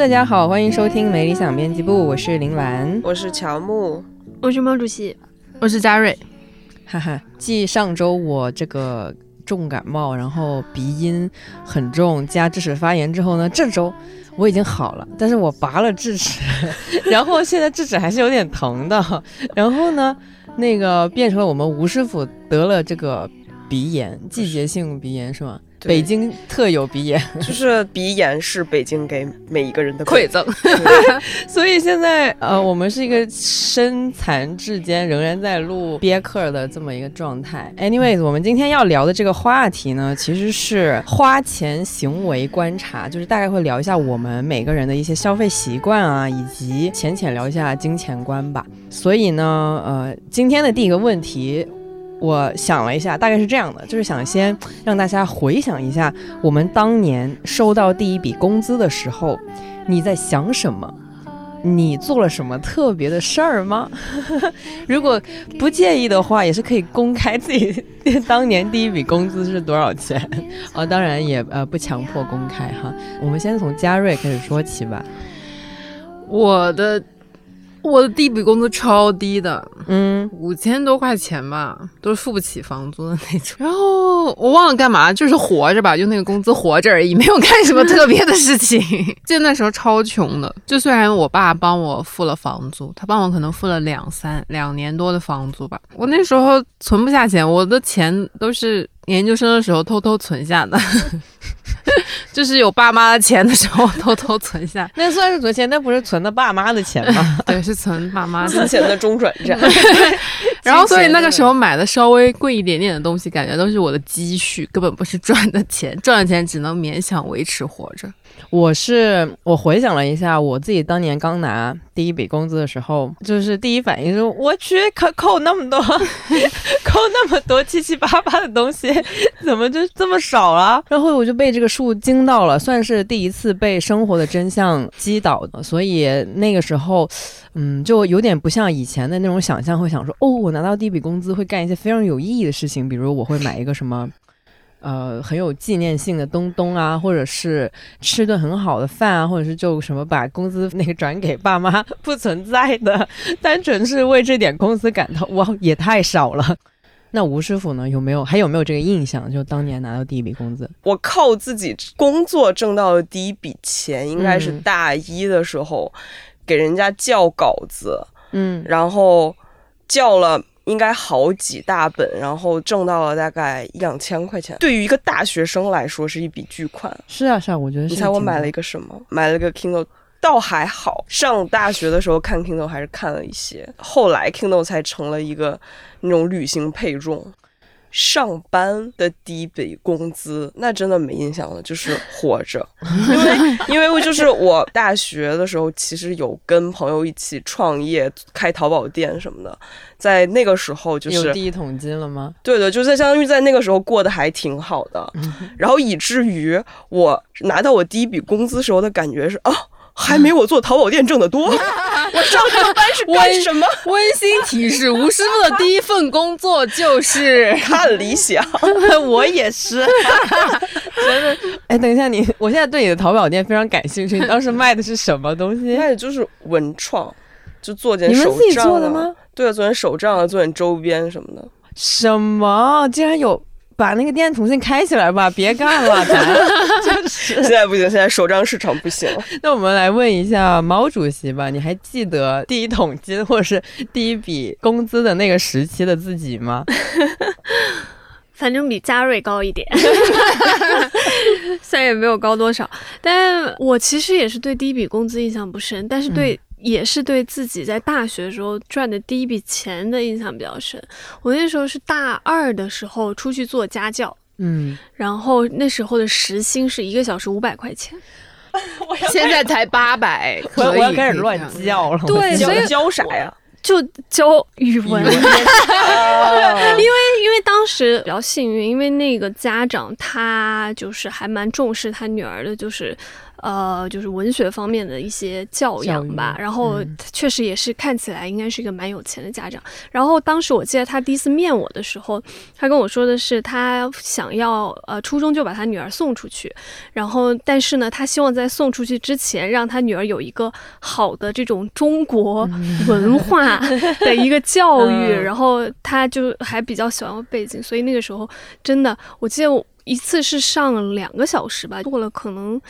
大家好，欢迎收听没理想编辑部，我是林兰，我是乔木，我是毛主席，我是嘉瑞。哈哈，继上周我这个重感冒，然后鼻音很重，加智齿发炎之后呢，这周我已经好了，但是我拔了智齿，然后现在智齿还是有点疼的，然后呢，那个变成了我们吴师傅得了这个鼻炎，季节性鼻炎是吗？北京特有鼻炎，就是鼻炎是北京给每一个人的馈赠，所以现在呃，我们是一个身残志坚，仍然在录憋客的这么一个状态。Anyways，我们今天要聊的这个话题呢，其实是花钱行为观察，就是大概会聊一下我们每个人的一些消费习惯啊，以及浅浅聊一下金钱观吧。所以呢，呃，今天的第一个问题。我想了一下，大概是这样的，就是想先让大家回想一下，我们当年收到第一笔工资的时候，你在想什么？你做了什么特别的事儿吗？如果不介意的话，也是可以公开自己当年第一笔工资是多少钱啊。当然也呃不强迫公开哈。我们先从嘉瑞开始说起吧。我的。我的第一笔工资超低的，嗯，五千多块钱吧，都是付不起房租的那种。然后我忘了干嘛，就是活着吧，就那个工资活着而已，没有干什么特别的事情。记得那时候超穷的，就虽然我爸帮我付了房租，他帮我可能付了两三两年多的房租吧，我那时候存不下钱，我的钱都是。研究生的时候偷偷存下的，就是有爸妈的钱的时候偷偷存下，那算是存钱，那不是存的爸妈的钱吗？对，是存爸妈的钱的中转站。然后，所以那个时候买的稍微贵一点点的东西，感觉都是我的积蓄，根本不是赚的钱，赚的钱只能勉强维持活着。我是我回想了一下，我自己当年刚拿第一笔工资的时候，就是第一反应是，我去可扣那么多，扣那么多七七八八的东西，怎么就这么少了？然后我就被这个数惊到了，算是第一次被生活的真相击倒的。所以那个时候，嗯，就有点不像以前的那种想象，会想说，哦，我拿到第一笔工资会干一些非常有意义的事情，比如我会买一个什么。呃，很有纪念性的东东啊，或者是吃顿很好的饭啊，或者是就什么把工资那个转给爸妈，不存在的，单纯是为这点工资感到哇，也太少了。那吴师傅呢？有没有还有没有这个印象？就当年拿到第一笔工资，我靠自己工作挣到的第一笔钱，应该是大一的时候给人家校稿子，嗯，然后校了。应该好几大本，然后挣到了大概一两千块钱。对于一个大学生来说，是一笔巨款。是啊，是啊，我觉得。你猜我买了一个什么？买了个 Kindle，倒还好。上大学的时候看 Kindle 还是看了一些，后来 Kindle 才成了一个那种旅行配重。上班的第一笔工资，那真的没印象了，就是活着，因 为因为就是我大学的时候，其实有跟朋友一起创业，开淘宝店什么的，在那个时候就是有第一桶金了吗？对的，就在相当于在那个时候过得还挺好的，然后以至于我拿到我第一笔工资时候的感觉是啊。还没我做淘宝店挣的多。我上这个班是干什么？温馨提示：吴师傅的第一份工作就是看理想。我也是，真的。哎，等一下，你，我现在对你的淘宝店非常感兴趣。你当时卖的是什么东西？卖的就是文创，就做件手账。你们自己做的吗？对，做点手账，做点周边什么的。什么？竟然有！把那个店重新开起来吧，别干了，咱 就是现在不行，现在首张市场不行。那我们来问一下毛主席吧，你还记得第一桶金或者是第一笔工资的那个时期的自己吗？反正比嘉瑞高一点，虽然也没有高多少，但我其实也是对第一笔工资印象不深，但是对。也是对自己在大学的时候赚的第一笔钱的印象比较深。我那时候是大二的时候出去做家教，嗯，然后那时候的时薪是一个小时五百块钱，现在才八百，我要开始乱教了。对，所以教啥呀？就教语文，因为因为当时比较幸运，因为那个家长他就是还蛮重视他女儿的，就是。呃，就是文学方面的一些教养吧。然后确实也是看起来应该是一个蛮有钱的家长。然后当时我记得他第一次面我的时候，他跟我说的是他想要呃初中就把他女儿送出去，然后但是呢，他希望在送出去之前让他女儿有一个好的这种中国文化 的一个教育。然后他就还比较喜欢背景，所以那个时候真的，我记得我。一次是上两个小时吧，过了可能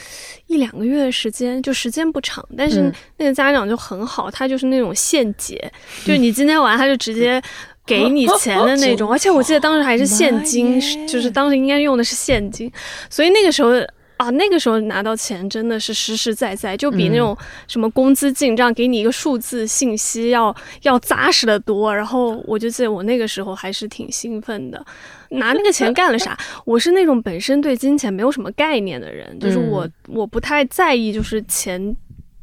一两个月的时间，就时间不长。但是那个家长就很好，他就是那种现结，就是你今天玩，他就直接给你钱的那种。而且我记得当时还是现金，就是当时应该用的是现金，所以那个时候。啊，那个时候拿到钱真的是实实在在，就比那种什么工资进账给你一个数字信息要要扎实的多。然后我就记得我那个时候还是挺兴奋的，拿那个钱干了啥？我是那种本身对金钱没有什么概念的人，就是我我不太在意就是钱。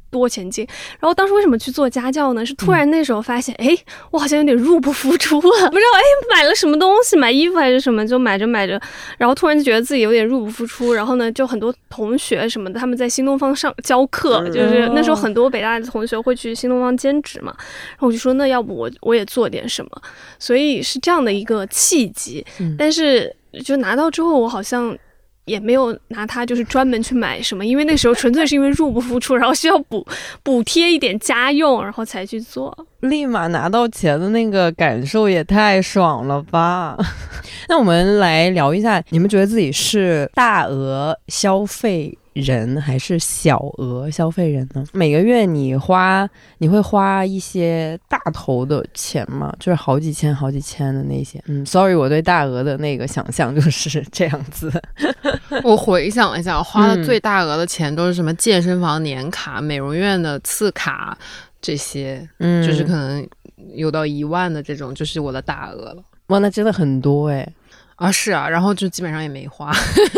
多前进，然后当时为什么去做家教呢？是突然那时候发现，哎，我好像有点入不敷出了，不知道哎买了什么东西，买衣服还是什么，就买着买着，然后突然就觉得自己有点入不敷出。然后呢，就很多同学什么的，他们在新东方上教课，就是那时候很多北大的同学会去新东方兼职嘛。然后我就说，那要不我我也做点什么？所以是这样的一个契机。但是就拿到之后，我好像。也没有拿它就是专门去买什么，因为那时候纯粹是因为入不敷出，然后需要补补贴一点家用，然后才去做。立马拿到钱的那个感受也太爽了吧！那我们来聊一下，你们觉得自己是大额消费？人还是小额消费人呢？每个月你花，你会花一些大头的钱吗？就是好几千、好几千的那些。嗯，sorry，我对大额的那个想象就是 这样子。我回想一下，花的最大额的钱都是什么健身房年卡、美容院的次卡这些，嗯，就是可能有到一万的这种，就是我的大额了。哇，那真的很多哎。啊，是啊，然后就基本上也没花。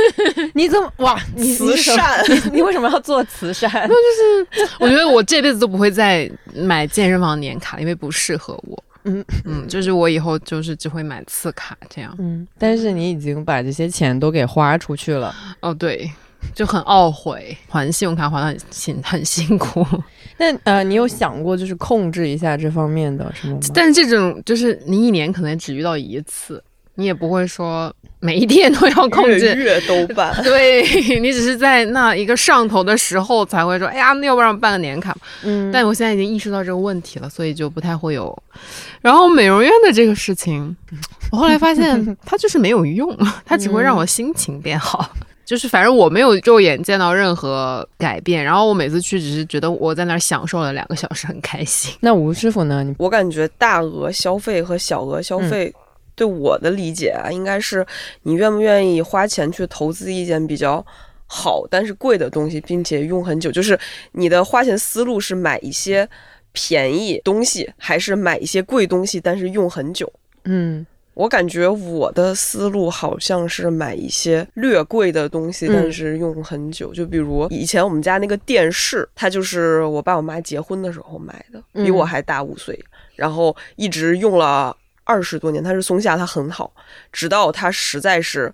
你怎么哇？慈善？你为什么要做慈善？那就是我觉得我这辈子都不会再买健身房年卡，因为不适合我。嗯嗯，就是我以后就是只会买次卡这样。嗯，但是你已经把这些钱都给花出去了。哦，对，就很懊悔，还信用卡还的很辛很辛苦。那呃，你有想过就是控制一下这方面的什么吗？但是这种就是你一年可能只遇到一次。你也不会说每一天都要控制，月都办。对 你只是在那一个上头的时候才会说，哎呀，那要不然办个年卡嗯，但我现在已经意识到这个问题了，所以就不太会有。然后美容院的这个事情，我后来发现 它就是没有用，它只会让我心情变好。就是反正我没有肉眼见到任何改变，然后我每次去只是觉得我在那儿享受了两个小时，很开心。那吴师傅呢？我感觉大额消费和小额消费。对我的理解啊，应该是你愿不愿意花钱去投资一件比较好但是贵的东西，并且用很久。就是你的花钱思路是买一些便宜东西，还是买一些贵东西但是用很久？嗯，我感觉我的思路好像是买一些略贵的东西，但是用很久。就比如以前我们家那个电视，它就是我爸我妈结婚的时候买的，比我还大五岁，然后一直用了。二十多年，它是松下，它很好，直到它实在是，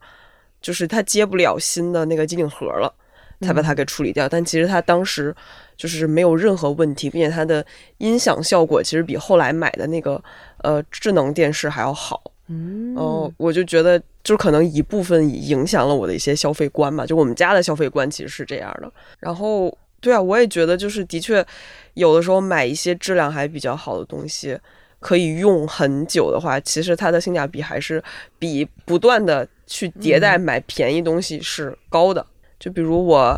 就是它接不了新的那个机顶盒了，才把它给处理掉。但其实它当时就是没有任何问题，并且它的音响效果其实比后来买的那个呃智能电视还要好。嗯，哦，我就觉得就可能一部分影响了我的一些消费观吧。就我们家的消费观其实是这样的。然后，对啊，我也觉得就是的确有的时候买一些质量还比较好的东西。可以用很久的话，其实它的性价比还是比不断的去迭代买便宜东西是高的。就比如我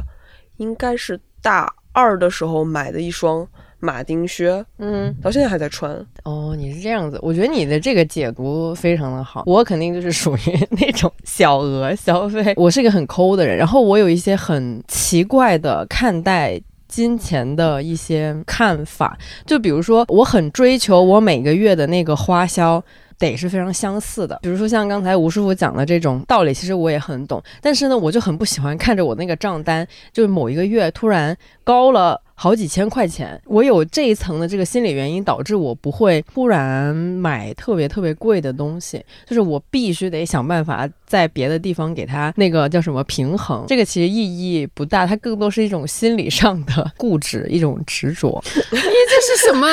应该是大二的时候买的一双马丁靴，嗯，到现在还在穿。哦，你是这样子，我觉得你的这个解读非常的好。我肯定就是属于那种小额消费，我是一个很抠的人，然后我有一些很奇怪的看待。金钱的一些看法，就比如说，我很追求我每个月的那个花销得是非常相似的。比如说像刚才吴师傅讲的这种道理，其实我也很懂。但是呢，我就很不喜欢看着我那个账单，就是某一个月突然高了好几千块钱。我有这一层的这个心理原因，导致我不会突然买特别特别贵的东西，就是我必须得想办法在别的地方给它那个叫什么平衡。这个其实意义不大，它更多是一种心理上的固执，一种执着。你这是什么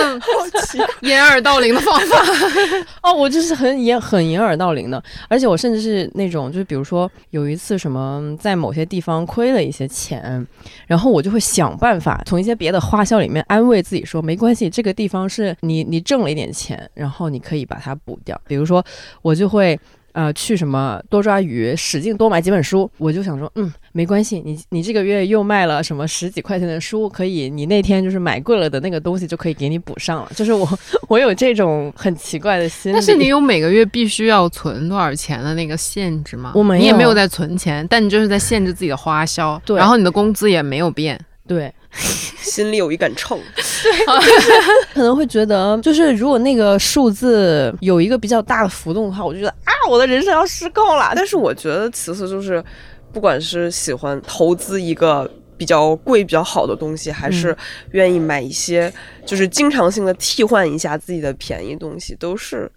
掩耳盗铃的方法？哦，我就是很掩很掩耳盗铃的，而且我甚至是那种，就是比如说有一次什么在某些地方亏了一些钱，然后我就会想办法从一些别的花销里面安慰自己说，没关系，这个地方是你你挣了一点钱，然后你可以把它补掉。比如说我就会。呃，去什么多抓鱼，使劲多买几本书，我就想说，嗯，没关系，你你这个月又卖了什么十几块钱的书，可以，你那天就是买贵了的那个东西就可以给你补上了。就是我，我有这种很奇怪的心理。但是你有每个月必须要存多少钱的那个限制吗？我没有，你也没有在存钱，但你就是在限制自己的花销。对，然后你的工资也没有变。对。心里有一杆秤，可能会觉得，就是如果那个数字有一个比较大的浮动的话，我就觉得啊，我的人生要失控了。但是我觉得其次就是，不管是喜欢投资一个比较贵、比较好的东西，还是愿意买一些就是经常性的替换一下自己的便宜东西，都是。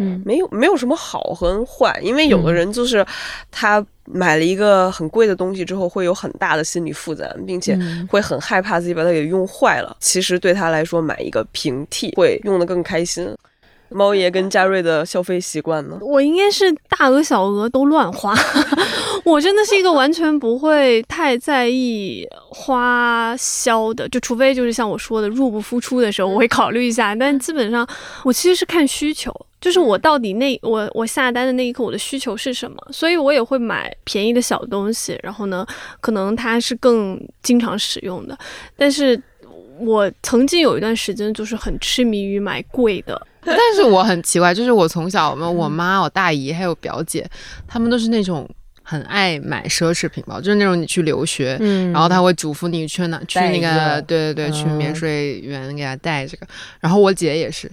嗯，没有没有什么好和坏，因为有的人就是他买了一个很贵的东西之后，会有很大的心理负担，并且会很害怕自己把它给用坏了。其实对他来说，买一个平替会用的更开心。猫爷跟嘉瑞的消费习惯呢？我应该是大额小额都乱花，我真的是一个完全不会太在意花销的，就除非就是像我说的入不敷出的时候，我会考虑一下。但基本上我其实是看需求，就是我到底那我我下单的那一刻我的需求是什么，所以我也会买便宜的小东西。然后呢，可能它是更经常使用的，但是我曾经有一段时间就是很痴迷于买贵的。但是我很奇怪，就是我从小，我我妈、我大姨还有表姐，他们都是那种很爱买奢侈品包，就是那种你去留学，然后他会嘱咐你去哪去那个，对对对，去免税员给他带这个。然后我姐也是。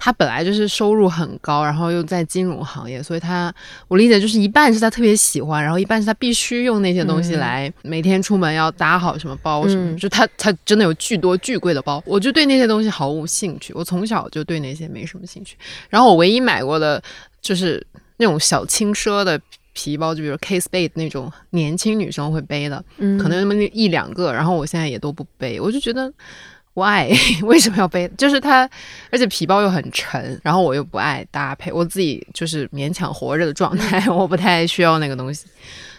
她本来就是收入很高，然后又在金融行业，所以她我理解就是一半是她特别喜欢，然后一半是她必须用那些东西来每天出门要搭好什么包什么，就她她真的有巨多巨贵的包，我就对那些东西毫无兴趣，我从小就对那些没什么兴趣。然后我唯一买过的就是那种小轻奢的皮包，就比如 K Spade 那种年轻女生会背的，可能那么一两个，然后我现在也都不背，我就觉得。Why？为什么要背？就是它，而且皮包又很沉，然后我又不爱搭配，我自己就是勉强活着的状态，我不太需要那个东西，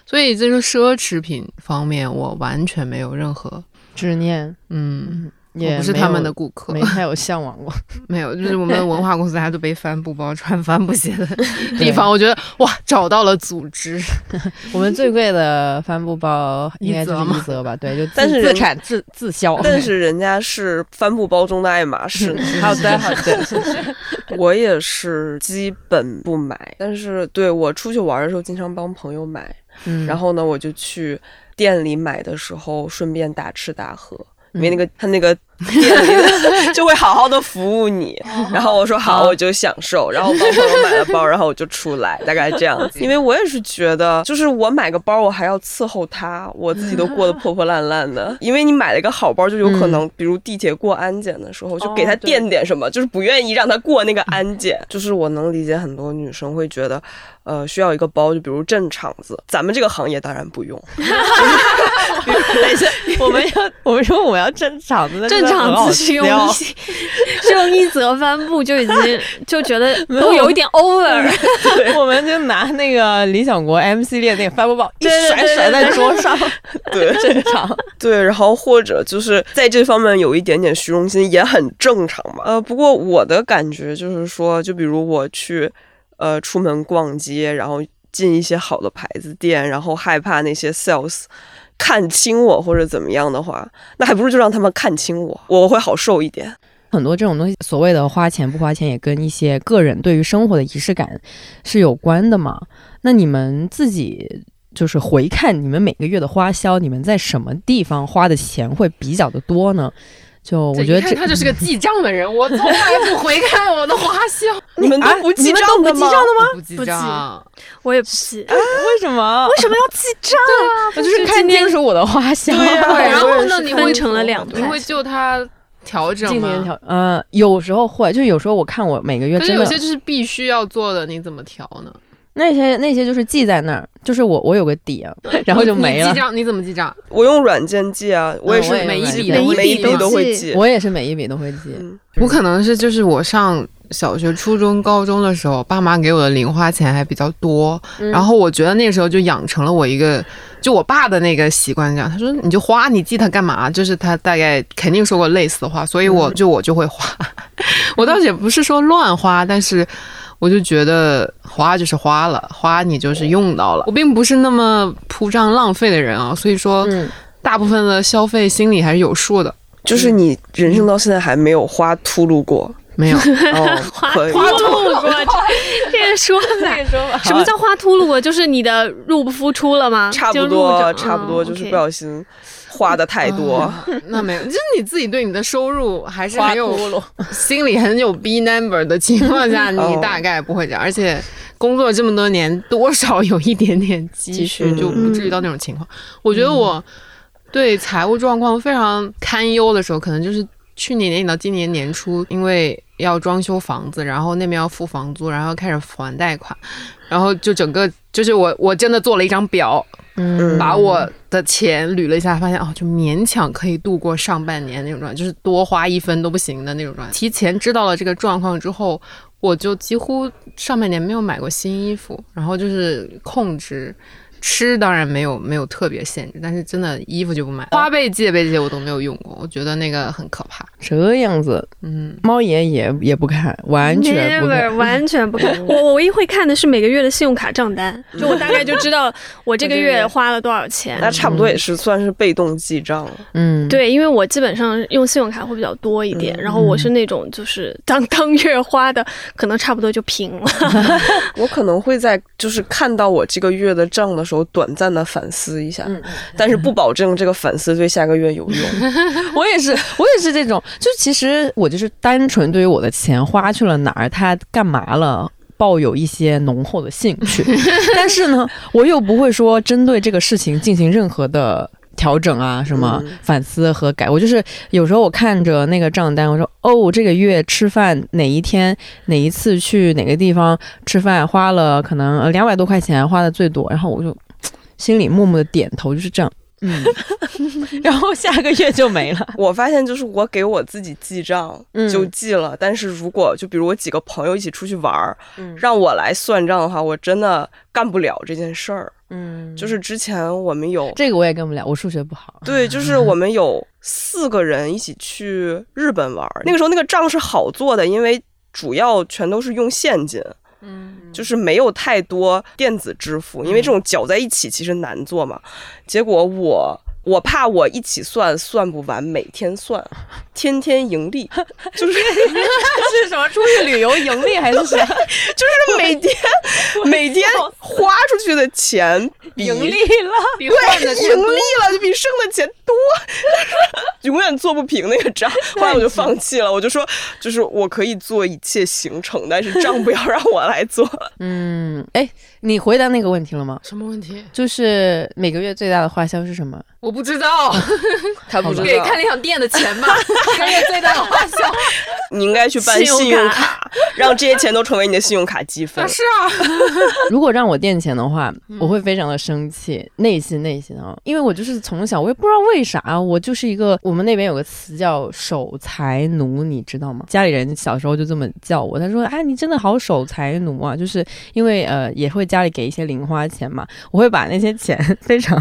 所以这个奢侈品方面，我完全没有任何执念。嗯。也不是他们的顾客，没太有向往过，没有，就是我们文化公司，大家都背帆布包、穿帆布鞋的 地方，我觉得哇，找到了组织。我们最贵的帆布包应该就是一泽吧？对，就但是自产自自销，但是人家是帆布包中的爱马仕。好的，好的。我也是基本不买，但是对我出去玩的时候，经常帮朋友买。嗯，然后呢，我就去店里买的时候，顺便大吃大喝。因为那个他那个店里 就会好好的服务你，然后我说好，我就享受，然后帮朋友买了包，然后我就出来，大概这样子。因为我也是觉得，就是我买个包，我还要伺候他，我自己都过得破破烂烂的。因为你买了一个好包，就有可能，比如地铁过安检的时候，就给他垫点什么，就是不愿意让他过那个安检。就是我能理解很多女生会觉得，呃，需要一个包，就比如镇场子。咱们这个行业当然不用。等一下，我们要我们说我们要镇场子，镇场子是用是用一则帆布就已经 就觉得都有一点 over。我们就拿那个理想国 M 系列那个帆布包一甩甩在桌上，对，正常。对，然后或者就是在这方面有一点点虚荣心也很正常嘛。呃，不过我的感觉就是说，就比如我去呃出门逛街，然后进一些好的牌子店，然后害怕那些 sales。看清我或者怎么样的话，那还不如就让他们看清我，我会好受一点。很多这种东西，所谓的花钱不花钱，也跟一些个人对于生活的仪式感是有关的嘛。那你们自己就是回看你们每个月的花销，你们在什么地方花的钱会比较的多呢？就我觉得这他就是个记账的人，我从来不回看我的花销。你们都不记账的吗？不记账，我也不记。为什么？为什么要记账？我就是看清楚我的花销。对，然后呢？你分成了两你会就他调整吗？调，嗯，有时候会，就有时候我看我每个月，可是有些就是必须要做的，你怎么调呢？那些那些就是记在那儿，就是我我有个底啊，然后就没了。记账你怎么记账？我用软件记啊，我也是每一笔每一笔都会记。我也是每一笔都会记。我可能是就是我上小学、初中、高中的时候，爸妈给我的零花钱还比较多，然后我觉得那个时候就养成了我一个就我爸的那个习惯，这样他说你就花，你记它干嘛？就是他大概肯定说过类似的话，所以我就我就会花。我倒也不是说乱花，但是。我就觉得花就是花了，花你就是用到了。我并不是那么铺张浪费的人啊，所以说，大部分的消费心里还是有数的。就是你人生到现在还没有花秃噜过，没有花秃噜过，这个说了，什么叫花秃噜过？就是你的入不敷出了吗？差不多，差不多，就是不小心。花的太多，那没有，就是你自己对你的收入还是很有心里很有 B number 的情况下，你大概不会这样。而且工作这么多年，多少有一点点积蓄，就不至于到那种情况。我觉得我对财务状况非常堪忧的时候，可能就是去年年底到今年年初，因为要装修房子，然后那边要付房租，然后开始还贷款，然后就整个就是我我真的做了一张表。嗯，把我的钱捋了一下，发现哦，就勉强可以度过上半年那种状态，就是多花一分都不行的那种状态。提前知道了这个状况之后，我就几乎上半年没有买过新衣服，然后就是控制。吃当然没有没有特别限制，但是真的衣服就不买。花呗、借呗这些我都没有用过，我觉得那个很可怕。这样子，嗯，猫爷也也不看，完全不看，完全不看。我我唯一会看的是每个月的信用卡账单，就我大概就知道我这个月花了多少钱。那差不多也是算是被动记账了。嗯，对，因为我基本上用信用卡会比较多一点，然后我是那种就是当 当月花的，可能差不多就平了。我可能会在就是看到我这个月的账的。时候短暂的反思一下，但是不保证这个反思对下个月有用。我也是，我也是这种，就其实我就是单纯对于我的钱花去了哪儿，它干嘛了，抱有一些浓厚的兴趣。但是呢，我又不会说针对这个事情进行任何的。调整啊，什么反思和改，我就是有时候我看着那个账单，我说哦，这个月吃饭哪一天哪一次去哪个地方吃饭花了可能两百多块钱，花的最多，然后我就心里默默的点头，就是这样。嗯，然后下个月就没了。我发现就是我给我自己记账就记了，但是如果就比如我几个朋友一起出去玩儿，让我来算账的话，我真的干不了这件事儿。嗯，就是之前我们有这个我也跟不了，我数学不好。对，就是我们有四个人一起去日本玩儿，那个时候那个账是好做的，因为主要全都是用现金。嗯，就是没有太多电子支付，因为这种搅在一起其实难做嘛。结果我。我怕我一起算算不完，每天算，天天盈利，就是 是什么出去旅游盈利还是什么？就是每天每天花出去的钱盈利了，对，盈利了就比剩的钱多，永远做不平那个账。后来我就放弃了，我就说，就是我可以做一切行程，但是账不要让我来做。嗯，哎，你回答那个问题了吗？什么问题？就是每个月最大的花销是什么？我不知道，他不知道给看理想店的钱吧？个月最大的花销，你应该去办信用卡，让这些钱都成为你的信用卡积分。是啊，如果让我垫钱的话，我会非常的生气，内心内心啊，因为我就是从小我也不知道为啥，我就是一个我们那边有个词叫守财奴，你知道吗？家里人小时候就这么叫我，他说：“哎，你真的好守财奴啊！”就是因为呃，也会家里给一些零花钱嘛，我会把那些钱非常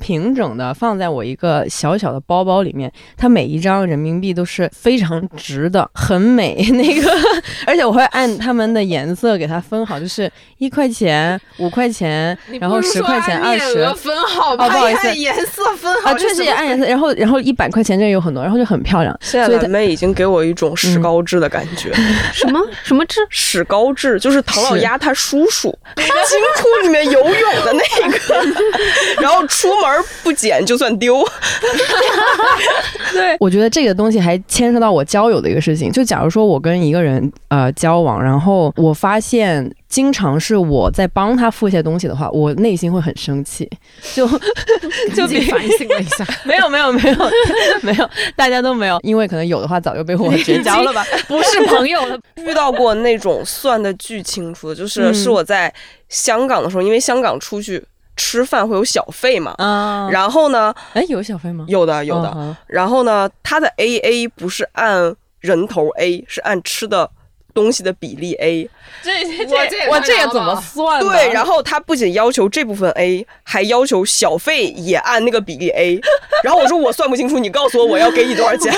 平整的。放在我一个小小的包包里面，它每一张人民币都是非常值的，很美。那个，而且我我会按他们的颜色给它分好，就是一块钱、五块钱，然后十块钱、二十分好，不好意思，颜色分好啊，确实也按颜色，然后然后一百块钱这有很多，然后就很漂亮。现在蓝妹已经给我一种史高治的感觉，什么什么治？史高治就是唐老鸭他叔叔，金库里面游泳的那个，然后出门不捡就算丢。对，我觉得这个东西还牵涉到我交友的一个事情，就假如说我跟一个人呃交往，然后我发现。经常是我在帮他付一些东西的话，我内心会很生气，就就反省了一下，没有没有没有没有，大家都没有，因为可能有的话早就被我绝交了吧，不是朋友了。遇到过那种算的巨清楚的，就是是我在香港的时候，因为香港出去吃饭会有小费嘛，啊，然后呢，哎，有小费吗？有的有的，然后呢，他的 A A 不是按人头 A，是按吃的。东西的比例 A，这这我这也怎么算？对，然后他不仅要求这部分 A，还要求小费也按那个比例 A。然后我说我算不清楚，你告诉我我要给你多少钱。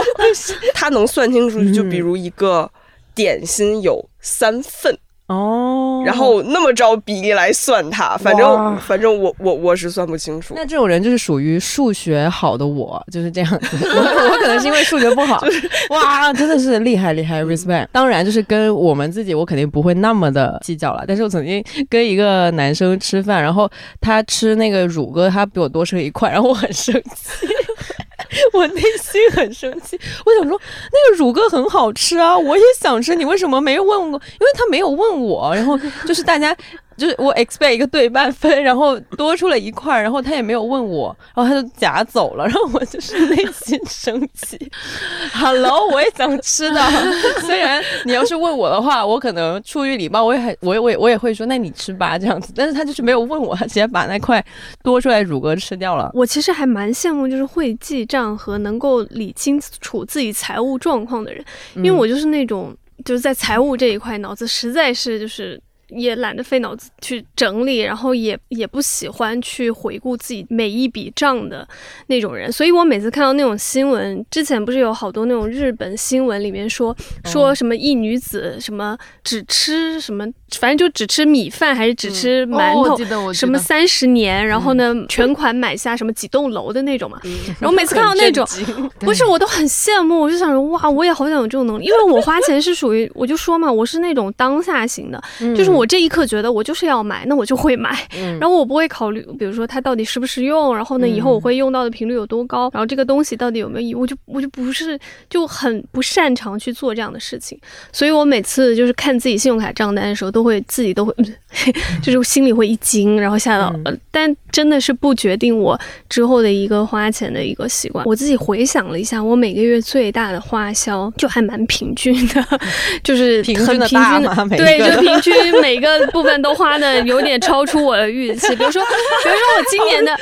他能算清楚，就比如一个点心有三份。哦，然后那么着比例来算它，反正反正我我我是算不清楚。那这种人就是属于数学好的我，就是这样子。我我可能是因为数学不好，哇，真的是厉害厉害，respect。当然就是跟我们自己，我肯定不会那么的计较了。但是我曾经跟一个男生吃饭，然后他吃那个乳鸽，他比我多吃了一块，然后我很生气。我内心很生气，我想说那个乳鸽很好吃啊，我也想吃，你为什么没问过？因为他没有问我，然后就是大家。就是我 expect 一个对半分，然后多出了一块，然后他也没有问我，然后他就夹走了，然后我就是内心生气。Hello，我也想吃的，虽然你要是问我的话，我可能出于礼貌，我也很，我也我也我也会说，那你吃吧这样子。但是他就是没有问我，他直接把那块多出来乳鸽吃掉了。我其实还蛮羡慕，就是会记账和能够理清楚自己财务状况的人，因为我就是那种就是在财务这一块脑子实在是就是。也懒得费脑子去整理，然后也也不喜欢去回顾自己每一笔账的那种人，所以我每次看到那种新闻，之前不是有好多那种日本新闻里面说说什么一女子什么只吃什么，反正就只吃米饭还是只吃馒头，什么三十年，然后呢全款买下什么几栋楼的那种嘛，然后每次看到那种 不是我都很羡慕，我就想说哇，我也好想有这种能力，因为我花钱是属于我就说嘛，我是那种当下型的，就是我。我这一刻觉得我就是要买，那我就会买，然后我不会考虑，比如说它到底实不实用，然后呢，以后我会用到的频率有多高，然后这个东西到底有没有意义，我就我就不是就很不擅长去做这样的事情，所以我每次就是看自己信用卡账单的时候，都会自己都会，就是心里会一惊，然后吓到，但真的是不决定我之后的一个花钱的一个习惯。我自己回想了一下，我每个月最大的花销就还蛮平均的，就是很平均的，对，就平均每。个部分都花的有点超出我的预期，比如说，比如说我今年的，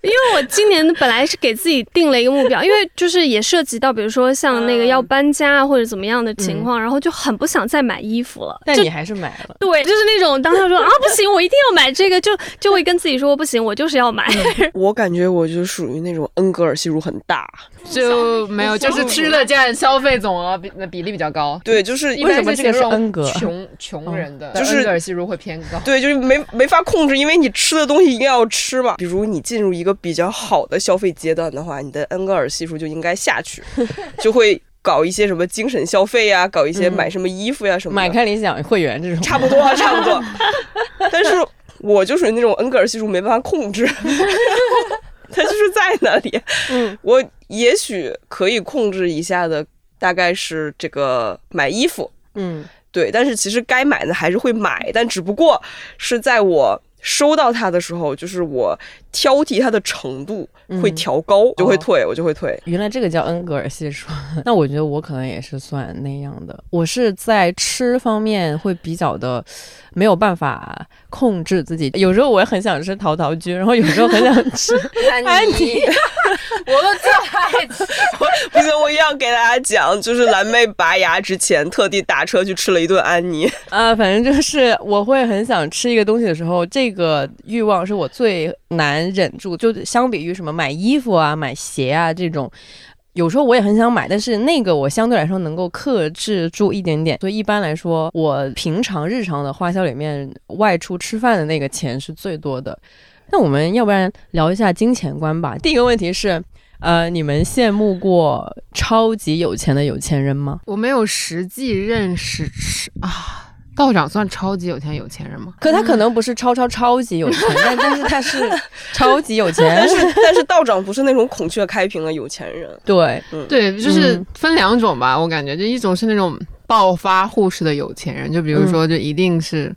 因为我今年本来是给自己定了一个目标，因为就是也涉及到，比如说像那个要搬家或者怎么样的情况，然后就很不想再买衣服了。但你还是买了，对，就是那种当他说啊不行，我一定要买这个，就就会跟自己说不行，我就是要买。我感觉我就属于那种恩格尔系数很大，就没有，就是吃的占消费总额比比例比较高。对，就是为什么这个是恩格？穷穷人的。就是恩格尔系数会偏高，对，就是没没法控制，因为你吃的东西一定要吃嘛。比如你进入一个比较好的消费阶段的话，你的恩格尔系数就应该下去，就会搞一些什么精神消费呀，搞一些买什么衣服呀什么，买开理想会员这种，差不多差不多。但是我就属于那种恩格尔系数没办法控制，它就是在那里。嗯，我也许可以控制一下的，大概是这个买衣服，嗯。对，但是其实该买的还是会买，但只不过是在我收到它的时候，就是我挑剔它的程度会调高，就会退，我就会退。原来这个叫恩格尔系数，那我觉得我可能也是算那样的。我是在吃方面会比较的没有办法控制自己，有时候我也很想吃陶陶居，然后有时候很想吃 安妮。我都最爱吃，不行，我一定要给大家讲，就是蓝妹拔牙之前特地打车去吃了一顿安妮。啊，反正就是我会很想吃一个东西的时候，这个欲望是我最难忍住。就相比于什么买衣服啊、买鞋啊这种。有时候我也很想买，但是那个我相对来说能够克制住一点点。所以一般来说，我平常日常的花销里面，外出吃饭的那个钱是最多的。那我们要不然聊一下金钱观吧。第一个问题是，呃，你们羡慕过超级有钱的有钱人吗？我没有实际认识啊。道长算超级有钱有钱人吗？可他可能不是超超超级有钱，但 但是他是超级有钱。但是但是道长不是那种孔雀开屏的有钱人。对，对，就是分两种吧。我感觉就一种是那种暴发户式的有钱人，就比如说就一定是。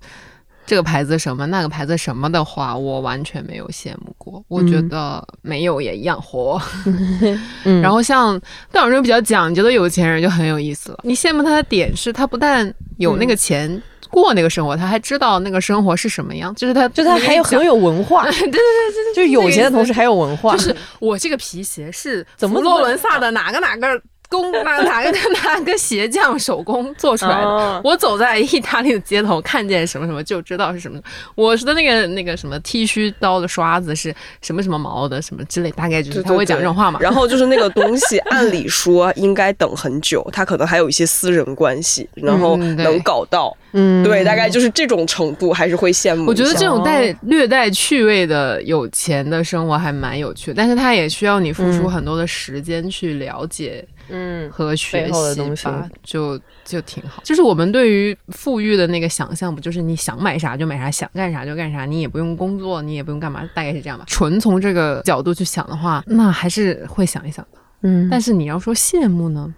这个牌子什么，那个牌子什么的话，我完全没有羡慕过。我觉得没有也一样活。然后像那种比较讲究的有钱人就很有意思了。你羡慕他的点是他不但有那个钱过那个生活，他还知道那个生活是什么样，就是他，就他还有很有文化。对对对对，就是有钱的同时还有文化。就是我这个皮鞋是怎么洛伦萨的哪个哪个。工哪哪个哪个鞋匠手工做出来的？我走在意大利的街头，看见什么什么就知道是什么。我说的那个那个什么剃须刀的刷子是什么什么毛的，什么之类，大概就是他会讲这种话嘛。然后就是那个东西，按理说应该等很久，他可能还有一些私人关系，然后能搞到。嗯，对，大概就是这种程度，还是会羡慕。我觉得这种带略带趣味的有钱的生活还蛮有趣，但是他也需要你付出很多的时间去了解。嗯，和学习吧，就就挺好。就是我们对于富裕的那个想象，不就是你想买啥就买啥，想干啥就干啥，你也不用工作，你也不用干嘛，大概是这样吧。纯从这个角度去想的话，那还是会想一想的。嗯，但是你要说羡慕呢，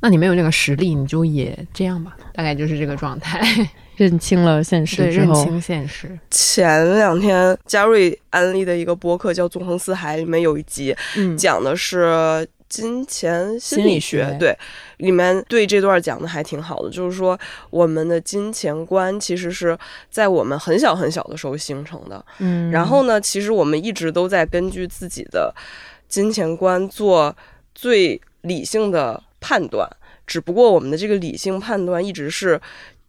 那你没有这个实力，你就也这样吧，大概就是这个状态。认清了现实之后，认清现实。前两天嘉瑞安利的一个播客叫《纵横四海》，里面有一集讲的是。金钱心理学对，里面对这段讲的还挺好的，就是说我们的金钱观其实是在我们很小很小的时候形成的，嗯，然后呢，其实我们一直都在根据自己的金钱观做最理性的判断，只不过我们的这个理性判断一直是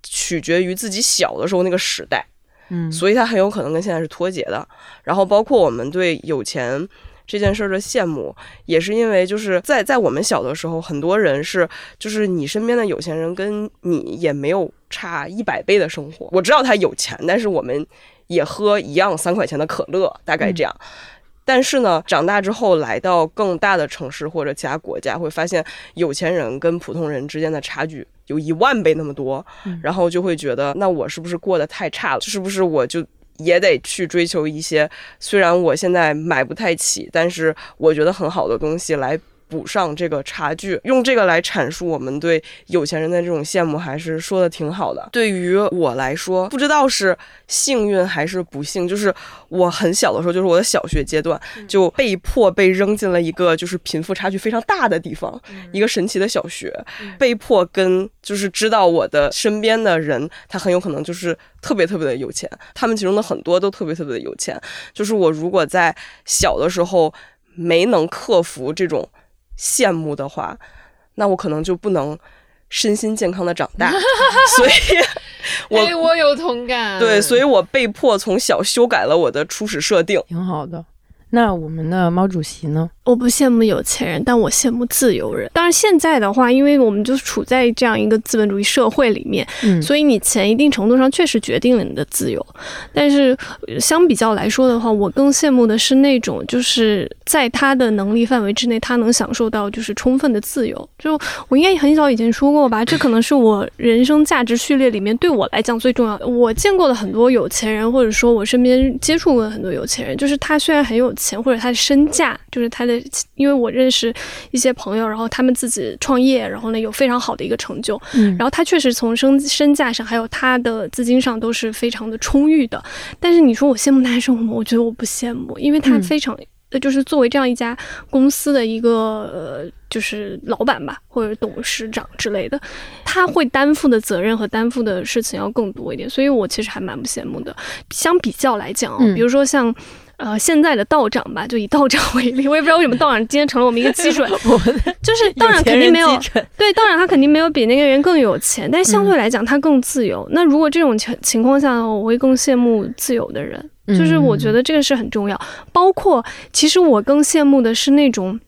取决于自己小的时候那个时代，嗯，所以它很有可能跟现在是脱节的。然后包括我们对有钱。这件事儿的羡慕，也是因为就是在在我们小的时候，很多人是就是你身边的有钱人跟你也没有差一百倍的生活。我知道他有钱，但是我们也喝一样三块钱的可乐，大概这样。但是呢，长大之后来到更大的城市或者其他国家，会发现有钱人跟普通人之间的差距有一万倍那么多，然后就会觉得，那我是不是过得太差了？是不是我就？也得去追求一些，虽然我现在买不太起，但是我觉得很好的东西来。补上这个差距，用这个来阐述我们对有钱人的这种羡慕，还是说的挺好的。对于我来说，不知道是幸运还是不幸，就是我很小的时候，就是我的小学阶段，就被迫被扔进了一个就是贫富差距非常大的地方，一个神奇的小学，被迫跟就是知道我的身边的人，他很有可能就是特别特别的有钱，他们其中的很多都特别特别的有钱。就是我如果在小的时候没能克服这种。羡慕的话，那我可能就不能身心健康的长大，所以，我我有同感。对，所以我被迫从小修改了我的初始设定，挺好的。那我们的毛主席呢？我不羡慕有钱人，但我羡慕自由人。当然，现在的话，因为我们就处在这样一个资本主义社会里面，嗯，所以你钱一定程度上确实决定了你的自由。但是相比较来说的话，我更羡慕的是那种就是在他的能力范围之内，他能享受到就是充分的自由。就我应该很早以前说过吧，这可能是我人生价值序列里面对我来讲最重要的。我见过的很多有钱人，或者说我身边接触过的很多有钱人，就是他虽然很有。钱或者他的身价，就是他的，因为我认识一些朋友，然后他们自己创业，然后呢有非常好的一个成就，嗯，然后他确实从身身价上，还有他的资金上都是非常的充裕的。但是你说我羡慕他生活吗？我觉得我不羡慕，因为他非常，就是作为这样一家公司的一个呃，就是老板吧，或者董事长之类的，他会担负的责任和担负的事情要更多一点，所以我其实还蛮不羡慕的。相比较来讲，比如说像。呃，现在的道长吧，就以道长为例，我也不知道为什么道长今天成了我们一个基准。就是道长肯定没有，对道长他肯定没有比那个人更有钱，但相对来讲他更自由。那如果这种情情况下，我会更羡慕自由的人。就是我觉得这个是很重要。包括其实我更羡慕的是那种。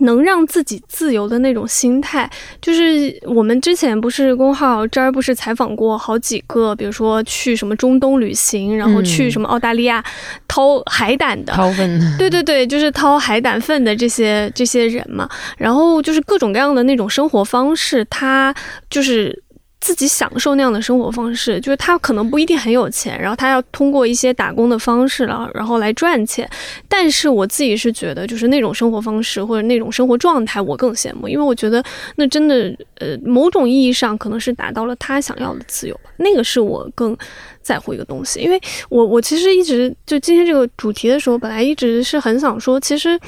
能让自己自由的那种心态，就是我们之前不是公号这儿不是采访过好几个，比如说去什么中东旅行，然后去什么澳大利亚掏海胆的，掏粪，对对对，就是掏海胆粪的这些这些人嘛，然后就是各种各样的那种生活方式，他就是。自己享受那样的生活方式，就是他可能不一定很有钱，然后他要通过一些打工的方式了，然后来赚钱。但是我自己是觉得，就是那种生活方式或者那种生活状态，我更羡慕，因为我觉得那真的，呃，某种意义上可能是达到了他想要的自由吧。那个是我更在乎一个东西，因为我我其实一直就今天这个主题的时候，本来一直是很想说，其实，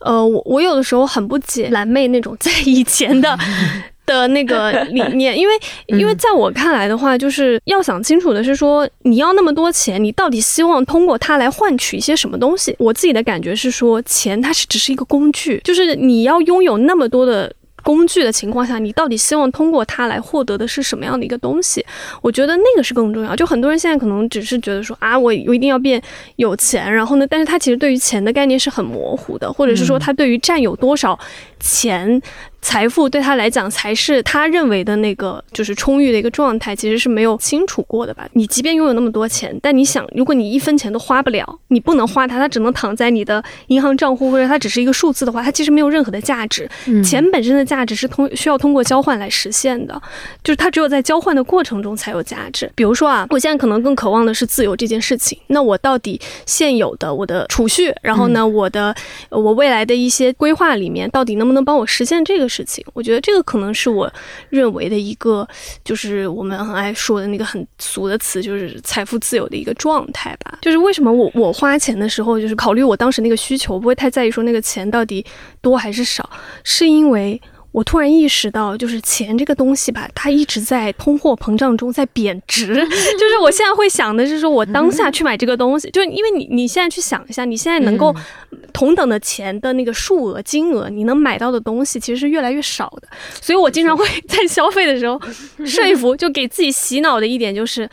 呃，我我有的时候很不解蓝妹那种在以前的。的那个 理念，因为因为在我看来的话，就是要想清楚的是说，你要那么多钱，你到底希望通过它来换取一些什么东西？我自己的感觉是说，钱它是只是一个工具，就是你要拥有那么多的。工具的情况下，你到底希望通过它来获得的是什么样的一个东西？我觉得那个是更重要。就很多人现在可能只是觉得说啊，我我一定要变有钱，然后呢，但是他其实对于钱的概念是很模糊的，或者是说他对于占有多少钱财富对他来讲才是他认为的那个就是充裕的一个状态，其实是没有清楚过的吧？你即便拥有那么多钱，但你想，如果你一分钱都花不了，你不能花它，它只能躺在你的银行账户，或者它只是一个数字的话，它其实没有任何的价值。钱本身的。价值是通需要通过交换来实现的，就是它只有在交换的过程中才有价值。比如说啊，我现在可能更渴望的是自由这件事情，那我到底现有的我的储蓄，然后呢，我的我未来的一些规划里面，到底能不能帮我实现这个事情？我觉得这个可能是我认为的一个，就是我们很爱说的那个很俗的词，就是财富自由的一个状态吧。就是为什么我我花钱的时候，就是考虑我当时那个需求，不会太在意说那个钱到底多还是少，是因为。我突然意识到，就是钱这个东西吧，它一直在通货膨胀中在贬值。就是我现在会想的是，说我当下去买这个东西，就是因为你你现在去想一下，你现在能够同等的钱的那个数额金额，你能买到的东西其实是越来越少的。所以我经常会在消费的时候说服，就给自己洗脑的一点就是，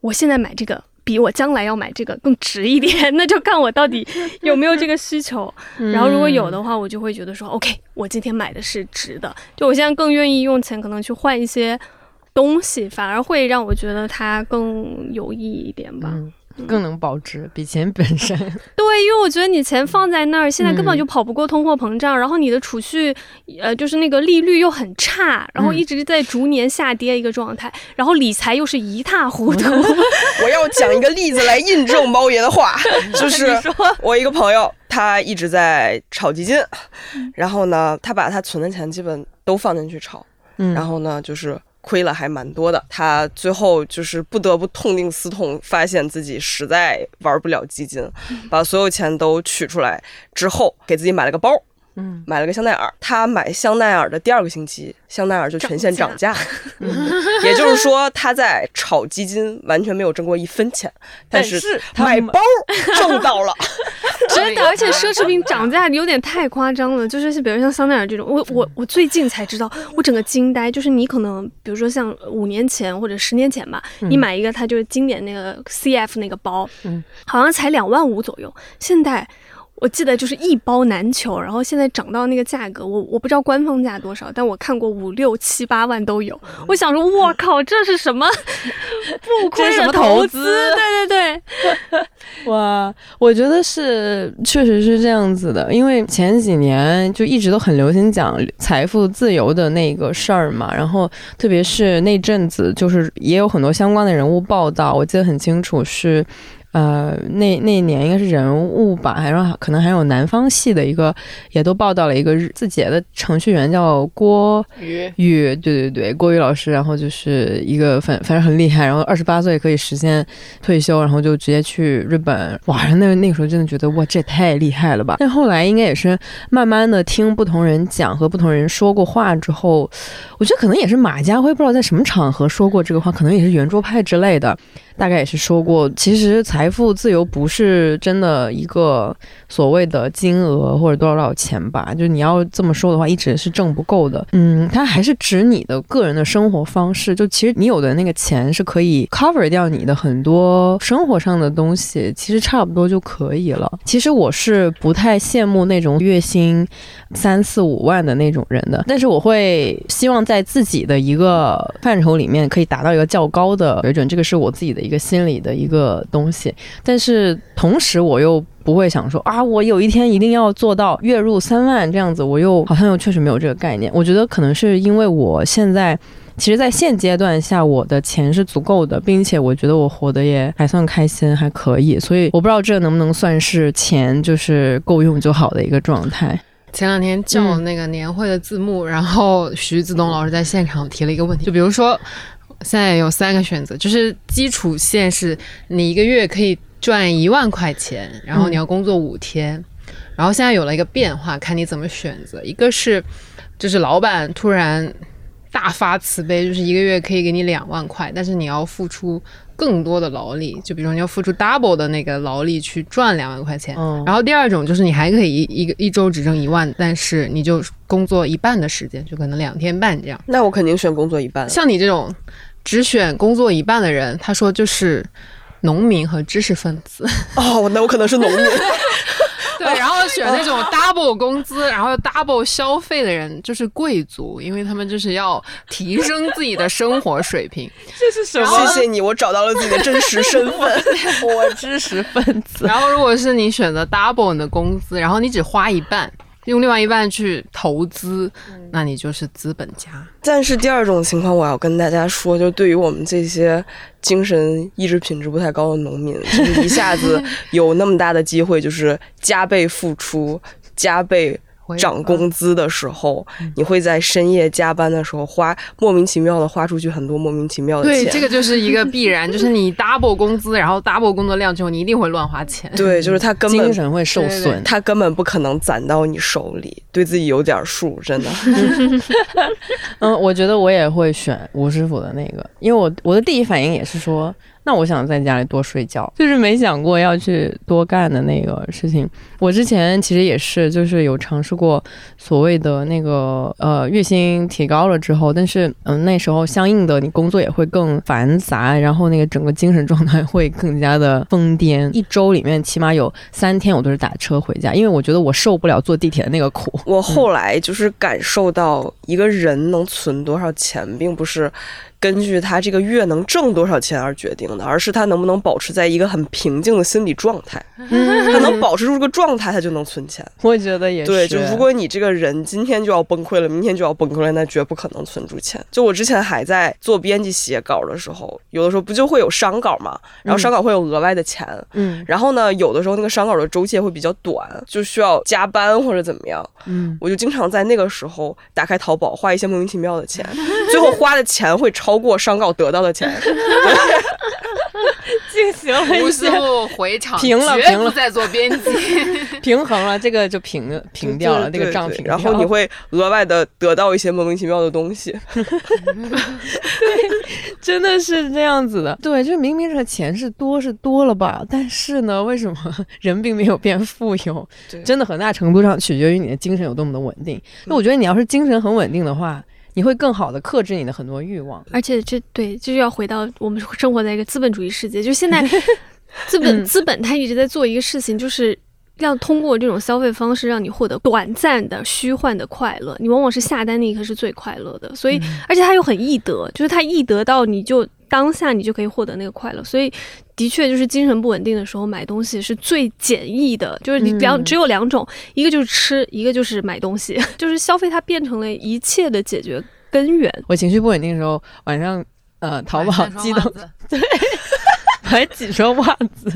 我现在买这个。比我将来要买这个更值一点，那就看我到底 有没有这个需求。然后如果有的话，我就会觉得说，OK，我今天买的是值的。就我现在更愿意用钱，可能去换一些东西，反而会让我觉得它更有意义一点吧。更能保值，比钱本身。对，因为我觉得你钱放在那儿，现在根本就跑不过通货膨胀，然后你的储蓄，呃，就是那个利率又很差，然后一直在逐年下跌一个状态，然后理财又是一塌糊涂。我要讲一个例子来印证猫爷的话，就是我一个朋友，他一直在炒基金，然后呢，他把他存的钱基本都放进去炒，然后呢，就是。亏了还蛮多的，他最后就是不得不痛定思痛，发现自己实在玩不了基金，把所有钱都取出来之后，给自己买了个包。嗯，买了个香奈儿。他买香奈儿的第二个星期，香奈儿就全线涨价。也就是说，他在炒基金完全没有挣过一分钱，但是买包挣到了。真的，而且奢侈品涨价有点太夸张了。就是比如像香奈儿这种，我我我最近才知道，我整个惊呆。就是你可能比如说像五年前或者十年前吧，你买一个它就是经典那个 CF 那个包，嗯，好像才两万五左右。现在。我记得就是一包难求，然后现在涨到那个价格，我我不知道官方价多少，但我看过五六七八万都有。我想说，我靠，这是什么不亏的投资？对对对，哇，我觉得是确实是这样子的，因为前几年就一直都很流行讲财富自由的那个事儿嘛，然后特别是那阵子，就是也有很多相关的人物报道，我记得很清楚是。呃，那那年应该是人物吧，还是可能还有南方系的一个，也都报道了一个字节的程序员叫郭宇宇，对对对，郭宇老师，然后就是一个反反正很厉害，然后二十八岁可以实现退休，然后就直接去日本，哇，那那个时候真的觉得哇，这也太厉害了吧！但后来应该也是慢慢的听不同人讲和不同人说过话之后，我觉得可能也是马家辉不知道在什么场合说过这个话，可能也是圆桌派之类的。大概也是说过，其实财富自由不是真的一个所谓的金额或者多少多少钱吧？就你要这么说的话，一直是挣不够的。嗯，它还是指你的个人的生活方式。就其实你有的那个钱是可以 cover 掉你的很多生活上的东西，其实差不多就可以了。其实我是不太羡慕那种月薪三四五万的那种人的，但是我会希望在自己的一个范畴里面可以达到一个较高的水准，这个是我自己的一个心理的一个东西。但是同时我又不会想说啊，我有一天一定要做到月入三万这样子，我又好像又确实没有这个概念。我觉得可能是因为我现在。其实，在现阶段下，我的钱是足够的，并且我觉得我活得也还算开心，还可以。所以，我不知道这能不能算是钱就是够用就好的一个状态。前两天叫那个年会的字幕，然后徐子东老师在现场提了一个问题，就比如说，现在有三个选择，就是基础线是你一个月可以赚一万块钱，然后你要工作五天，然后现在有了一个变化，看你怎么选择。一个是，就是老板突然。大发慈悲，就是一个月可以给你两万块，但是你要付出更多的劳力，就比如说你要付出 double 的那个劳力去赚两万块钱。然后第二种就是你还可以一一个一周只挣一万，但是你就工作一半的时间，就可能两天半这样。那我肯定选工作一半。像你这种只选工作一半的人，他说就是农民和知识分子。哦，那我可能是农民。对，然后选那种 double 工资，然后 double 消费的人就是贵族，因为他们就是要提升自己的生活水平。这是什么？谢谢你，我找到了自己的真实身份，我知识分子。然后，如果是你选择 double 你的工资，然后你只花一半。用另外一半去投资，那你就是资本家。但是第二种情况，我要跟大家说，就对于我们这些精神意志品质不太高的农民，就是一下子有那么大的机会，就是加倍付出，加倍。涨工资的时候，你会在深夜加班的时候花莫名其妙的花出去很多莫名其妙的钱。对，这个就是一个必然，就是你 double 工资，然后 double 工作量之后，你一定会乱花钱。对，就是他根本精神会受损，他根本不可能攒到你手里。对自己有点数，真的。嗯，我觉得我也会选吴师傅的那个，因为我我的第一反应也是说。那我想在家里多睡觉，就是没想过要去多干的那个事情。我之前其实也是，就是有尝试过所谓的那个呃月薪提高了之后，但是嗯那时候相应的你工作也会更繁杂，然后那个整个精神状态会更加的疯癫。一周里面起码有三天我都是打车回家，因为我觉得我受不了坐地铁的那个苦。我后来就是感受到一个人能存多少钱，并不是。根据他这个月能挣多少钱而决定的，而是他能不能保持在一个很平静的心理状态。他能保持住这个状态，他就能存钱。我觉得也是。对，就如果你这个人今天就要崩溃了，明天就要崩溃了，那绝不可能存住钱。就我之前还在做编辑写稿的时候，有的时候不就会有商稿嘛，然后商稿会有额外的钱。嗯。然后呢，有的时候那个商稿的周期会比较短，就需要加班或者怎么样。嗯。我就经常在那个时候打开淘宝花一些莫名其妙的钱，最后花的钱会超。超过商稿得到的钱，进行了一些回场，平了平了，再做编辑，平衡了，这个就平平掉了，那个账平。然后你会额外的得到一些莫名其妙的东西，对，真的是这样子的。对，就是明明这个钱是多是多了吧，但是呢，为什么人并没有变富有？真的很大程度上取决于你的精神有多么的稳定。那我觉得你要是精神很稳定的话。你会更好的克制你的很多欲望，而且这对就是要回到我们生活在一个资本主义世界，就现在 资本资本它一直在做一个事情，就是要通过这种消费方式让你获得短暂的虚幻的快乐，你往往是下单那一刻是最快乐的，所以而且它又很易得，就是它易得到你就当下你就可以获得那个快乐，所以的确就是精神不稳定的时候买东西是最简易的，就是你两只有两种，一个就是吃，一个就是买东西，就是消费它变成了一切的解决。根源，我情绪不稳定的时候，晚上呃，淘宝激动，对，买几双袜子，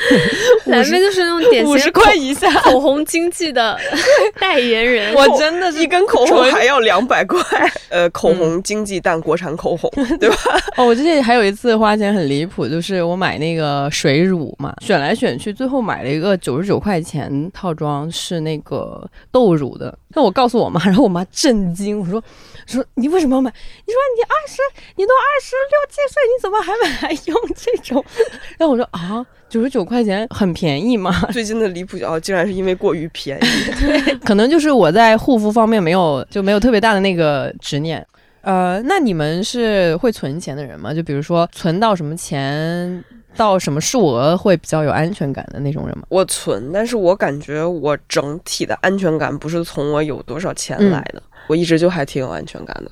咱们就是那种典型五十块以下口红经济的 代言人。我真的是一根口红还要两百块，呃，口红经济但国产口红，对吧？哦，我之前还有一次花钱很离谱，就是我买那个水乳嘛，选来选去，最后买了一个九十九块钱套装，是那个豆乳的。那我告诉我妈，然后我妈震惊，我说说你为什么要买？你说你二十，你都二十六七岁，你怎么还买还用这种？然后我说啊，九十九块钱很便宜吗？最近的离谱哦，竟然是因为过于便宜。对，可能就是我在护肤方面没有就没有特别大的那个执念。呃，那你们是会存钱的人吗？就比如说存到什么钱？到什么数额会比较有安全感的那种人吗？我存，但是我感觉我整体的安全感不是从我有多少钱来的，我一直就还挺有安全感的，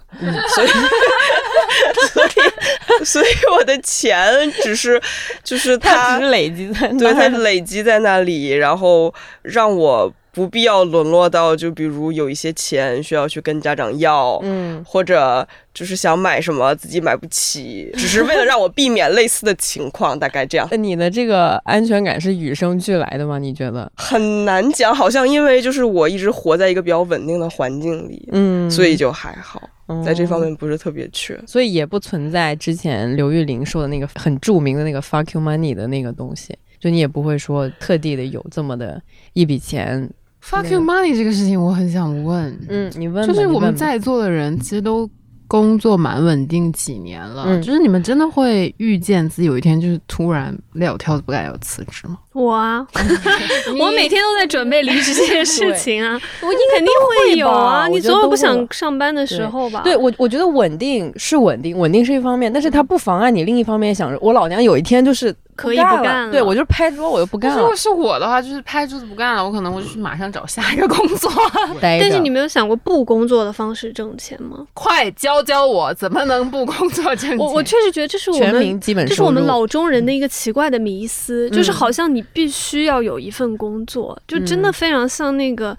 所以，所以，所以我的钱只是，就是它只是累积在，对，它累积在那里，然后让我。不必要沦落到，就比如有一些钱需要去跟家长要，嗯，或者就是想买什么自己买不起，只是为了让我避免类似的情况，大概这样。那你的这个安全感是与生俱来的吗？你觉得很难讲，好像因为就是我一直活在一个比较稳定的环境里，嗯，所以就还好，在这方面不是特别缺，所以也不存在之前刘玉玲说的那个很著名的那个 fuck you money 的那个东西，就你也不会说特地的有这么的一笔钱。Fuck you money 这个事情我很想问，嗯，你问，就是我们在座的人其实都工作蛮稳定几年了，嗯就是你们真的会遇见自己有一天就是突然撂挑子不干要辞职吗？我啊，我每天都在准备离职这件事情啊，我你肯定会有啊，你总有不想上班的时候吧？对我，我觉得稳定是稳定，稳定是一方面，但是它不妨碍你另一方面想着，我老娘有一天就是。可以不干了，对我就是拍桌，我就不干了。如果是我的话，就是拍桌子不干了，我可能会去马上找下一个工作。但是你没有想过不工作的方式挣钱吗？快教教我，怎么能不工作挣钱？我我确实觉得这是我们这是我们老中人的一个奇怪的迷思，就是好像你必须要有一份工作，就真的非常像那个。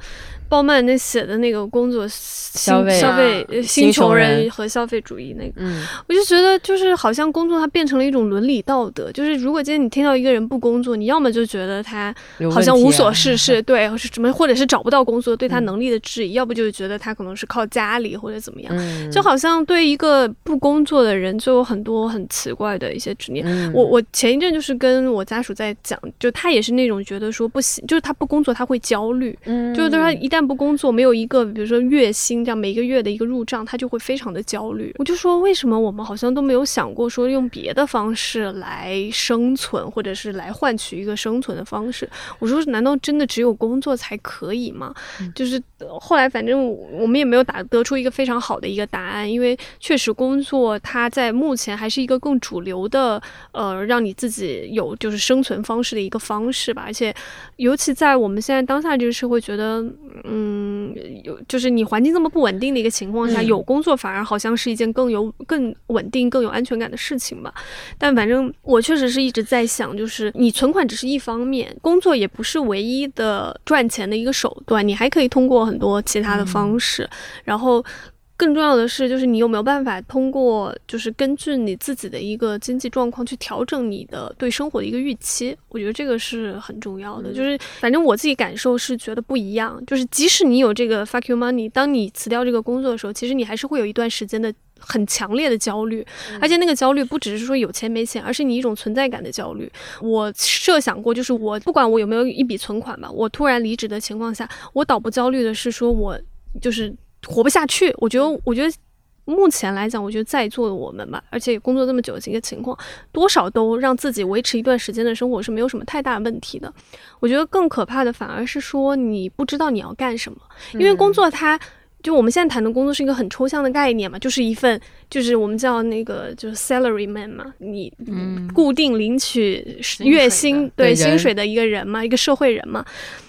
鲍曼那写的那个工作消费消费新穷人和消费主义那个，我就觉得就是好像工作它变成了一种伦理道德，就是如果今天你听到一个人不工作，你要么就觉得他好像无所事事，对，是什么或者是找不到工作，对他能力的质疑，要不就是觉得他可能是靠家里或者怎么样，就好像对一个不工作的人就有很多很奇怪的一些执念。我我前一阵就是跟我家属在讲，就他也是那种觉得说不行，就是他不工作他会焦虑，就是他一旦不工作，没有一个比如说月薪这样每个月的一个入账，他就会非常的焦虑。我就说，为什么我们好像都没有想过说用别的方式来生存，或者是来换取一个生存的方式？我说，难道真的只有工作才可以吗？就是后来反正我们也没有打得出一个非常好的一个答案，因为确实工作它在目前还是一个更主流的呃，让你自己有就是生存方式的一个方式吧。而且尤其在我们现在当下这个社会，觉得。嗯，有就是你环境这么不稳定的一个情况下，有工作反而好像是一件更有更稳定、更有安全感的事情吧。但反正我确实是一直在想，就是你存款只是一方面，工作也不是唯一的赚钱的一个手段，你还可以通过很多其他的方式，然后。更重要的是，就是你有没有办法通过，就是根据你自己的一个经济状况去调整你的对生活的一个预期。我觉得这个是很重要的。就是反正我自己感受是觉得不一样。就是即使你有这个 fuck you money，当你辞掉这个工作的时候，其实你还是会有一段时间的很强烈的焦虑，而且那个焦虑不只是说有钱没钱，而是你一种存在感的焦虑。我设想过，就是我不管我有没有一笔存款吧，我突然离职的情况下，我倒不焦虑的是说我就是。活不下去，我觉得，我觉得目前来讲，我觉得在座的我们吧，而且工作这么久的一个情况，多少都让自己维持一段时间的生活是没有什么太大问题的。我觉得更可怕的反而是说你不知道你要干什么，因为工作它。就我们现在谈的工作是一个很抽象的概念嘛，就是一份就是我们叫那个就是 salary man 嘛，你固定领取月薪对薪水的一个人嘛，一个社会人嘛。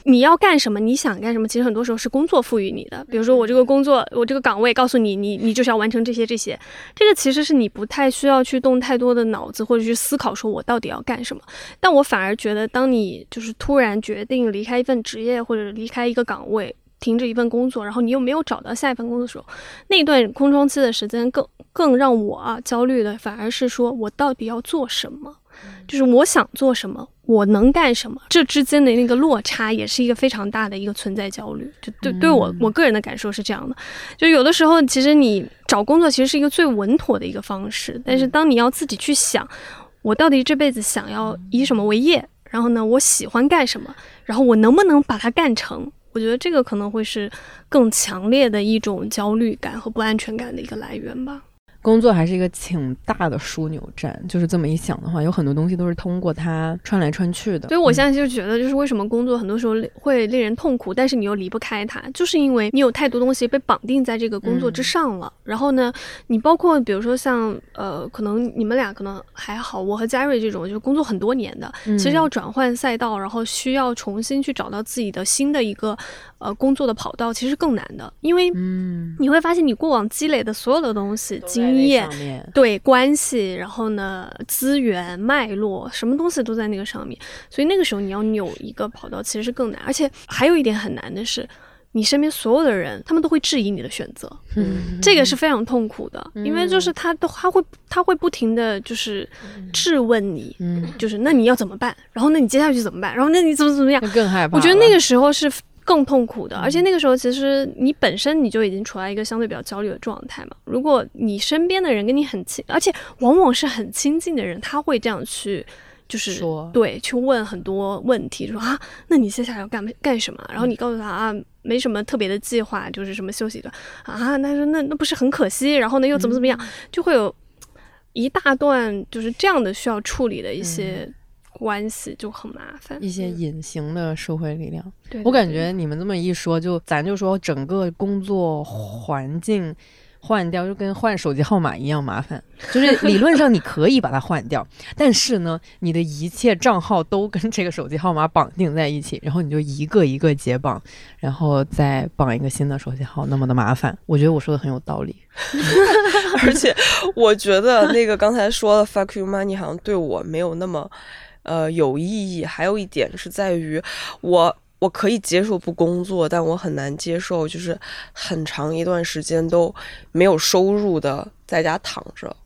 你要干什么？你想干什么？其实很多时候是工作赋予你的。比如说我这个工作，我这个岗位告诉你，你你就是要完成这些这些。这个其实是你不太需要去动太多的脑子或者去思考，说我到底要干什么。但我反而觉得，当你就是突然决定离开一份职业或者离开一个岗位。停止一份工作，然后你又没有找到下一份工作的时候，那段空窗期的时间更更让我啊焦虑的，反而是说我到底要做什么，就是我想做什么，我能干什么，这之间的那个落差也是一个非常大的一个存在焦虑。就对对我我个人的感受是这样的，就有的时候其实你找工作其实是一个最稳妥的一个方式，但是当你要自己去想，我到底这辈子想要以什么为业，然后呢，我喜欢干什么，然后我能不能把它干成。我觉得这个可能会是更强烈的一种焦虑感和不安全感的一个来源吧。工作还是一个挺大的枢纽站，就是这么一想的话，有很多东西都是通过它穿来穿去的。所以我现在就觉得，就是为什么工作很多时候会令人痛苦，但是你又离不开它，就是因为你有太多东西被绑定在这个工作之上了。然后呢，你包括比如说像呃，可能你们俩可能还好，我和嘉瑞这种就是工作很多年的，其实要转换赛道，然后需要重新去找到自己的新的一个呃工作的跑道，其实更难的，因为你会发现你过往积累的所有的东西经。经验对关系，然后呢，资源脉络，什么东西都在那个上面，所以那个时候你要扭一个跑道，其实是更难。而且还有一点很难的是，你身边所有的人，他们都会质疑你的选择，嗯，这个是非常痛苦的，因为就是他都他会他会不停的就是质问你，嗯，就是那你要怎么办？然后那你接下去怎么办？然后那你怎么怎么样？更害怕。我觉得那个时候是。更痛苦的，而且那个时候其实你本身你就已经处在一个相对比较焦虑的状态嘛。如果你身边的人跟你很亲，而且往往是很亲近的人，他会这样去，就是说对，去问很多问题，说啊，那你接下来要干干什么？然后你告诉他啊，没什么特别的计划，就是什么休息的啊。他说那那不是很可惜？然后呢又怎么怎么样？就会有一大段就是这样的需要处理的一些。关系就很麻烦，一些隐形的社会力量。对我感觉你们这么一说，就咱就说整个工作环境换掉，就跟换手机号码一样麻烦。就是理论上你可以把它换掉，但是呢，你的一切账号都跟这个手机号码绑定在一起，然后你就一个一个解绑，然后再绑一个新的手机号，那么的麻烦。我觉得我说的很有道理，而且我觉得那个刚才说的 fuck you money 好像对我没有那么。呃，有意义。还有一点是在于，我我可以接受不工作，但我很难接受就是很长一段时间都没有收入的在家躺着。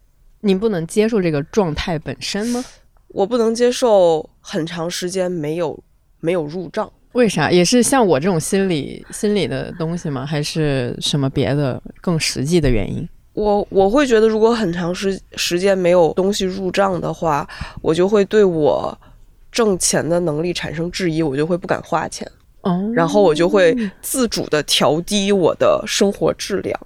你不能接受这个状态本身吗？我不能接受很长时间没有没有入账。为啥？也是像我这种心理心理的东西吗？还是什么别的更实际的原因？我我会觉得，如果很长时时间没有东西入账的话，我就会对我挣钱的能力产生质疑，我就会不敢花钱，哦，然后我就会自主的调低我的生活质量。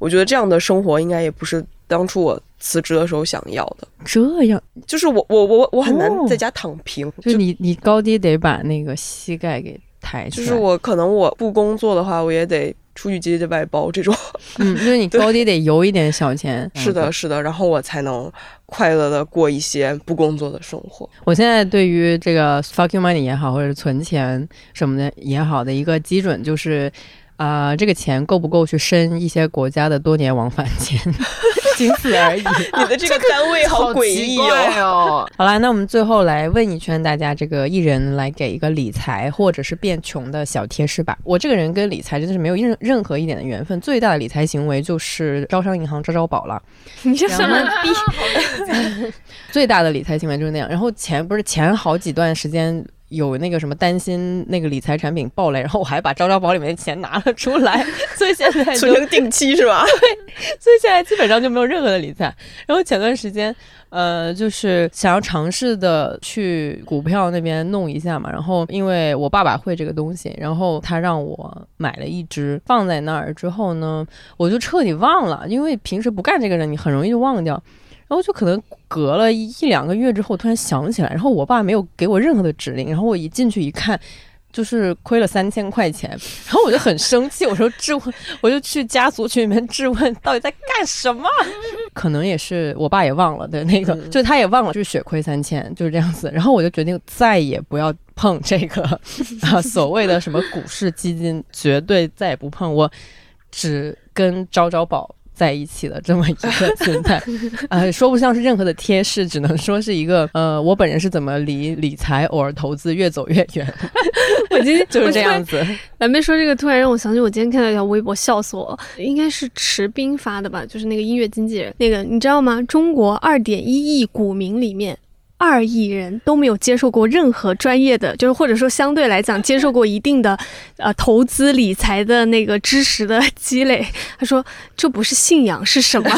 我觉得这样的生活应该也不是当初我辞职的时候想要的。这样，就是我我我我很难在家躺平，就你你高低得把那个膝盖给抬起来。就是我可能我不工作的话，我也得。出去接接外包这种，嗯，就是你高低得有一点小钱，是的，是的，然后我才能快乐的过一些不工作的生活。我现在对于这个 fucking money 也好，或者是存钱什么的也好的一个基准就是。啊，这个钱够不够去申一些国家的多年往返签？仅此而已。你的这个单位好诡异哦。好啦，那我们最后来问一圈大家，这个一人来给一个理财或者是变穷的小贴士吧。我这个人跟理财真的是没有任任何一点的缘分，最大的理财行为就是招商银行招招宝了。你这什么逼？最大的理财行为就是那样。然后前不是前好几段时间。有那个什么担心那个理财产品暴雷，然后我还把招招宝里面的钱拿了出来，所以现在存成定期是吧？对，所以现在基本上就没有任何的理财。然后前段时间，呃，就是想要尝试的去股票那边弄一下嘛，然后因为我爸爸会这个东西，然后他让我买了一只放在那儿之后呢，我就彻底忘了，因为平时不干这个人，你很容易就忘掉。然后就可能隔了一两个月之后，突然想起来，然后我爸没有给我任何的指令，然后我一进去一看，就是亏了三千块钱，然后我就很生气，我说质问，我就去家族群里面质问，到底在干什么？可能也是我爸也忘了的那个，就他也忘了，就是血亏三千，就是这样子。然后我就决定再也不要碰这个啊所谓的什么股市基金，绝对再也不碰，我只跟招招宝。在一起的这么一个心态，呃，说不上是任何的贴士，只能说是一个呃，我本人是怎么离理财偶尔投资越走越远。我今天 就是这样子。蓝妹说这个，突然让我想起我今天看到一条微博，笑死我。应该是池斌发的吧，就是那个音乐经纪人，那个你知道吗？中国二点一亿股民里面。二亿人都没有接受过任何专业的，就是或者说相对来讲接受过一定的，呃，投资理财的那个知识的积累。他说这不是信仰是什么？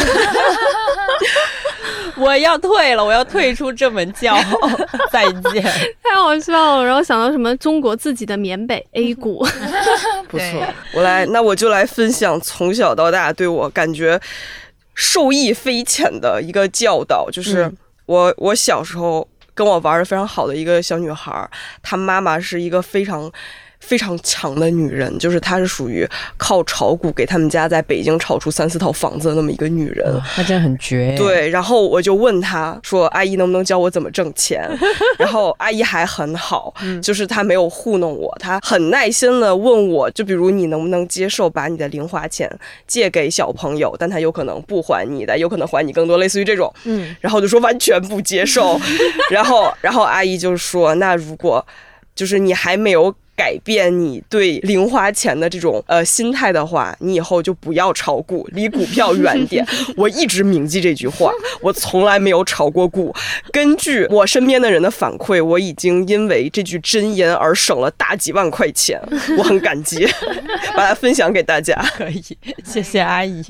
我要退了，我要退出这门教，再见。太好笑了，然后想到什么中国自己的缅北 A 股，不错。我来，那我就来分享从小到大对我感觉受益匪浅的一个教导，就是我我小时候跟我玩的非常好的一个小女孩，她妈妈是一个非常。非常强的女人，就是她是属于靠炒股给他们家在北京炒出三四套房子的那么一个女人，她真的很绝。对，然后我就问她说：“阿姨能不能教我怎么挣钱？” 然后阿姨还很好，就是她没有糊弄我，她很耐心的问我，就比如你能不能接受把你的零花钱借给小朋友，但他有可能不还你的，有可能还你更多，类似于这种。嗯，然后就说完全不接受。然后，然后阿姨就说：“那如果就是你还没有。”改变你对零花钱的这种呃心态的话，你以后就不要炒股，离股票远点。我一直铭记这句话，我从来没有炒过股。根据我身边的人的反馈，我已经因为这句真言而省了大几万块钱，我很感激，把它分享给大家。可以，谢谢阿姨。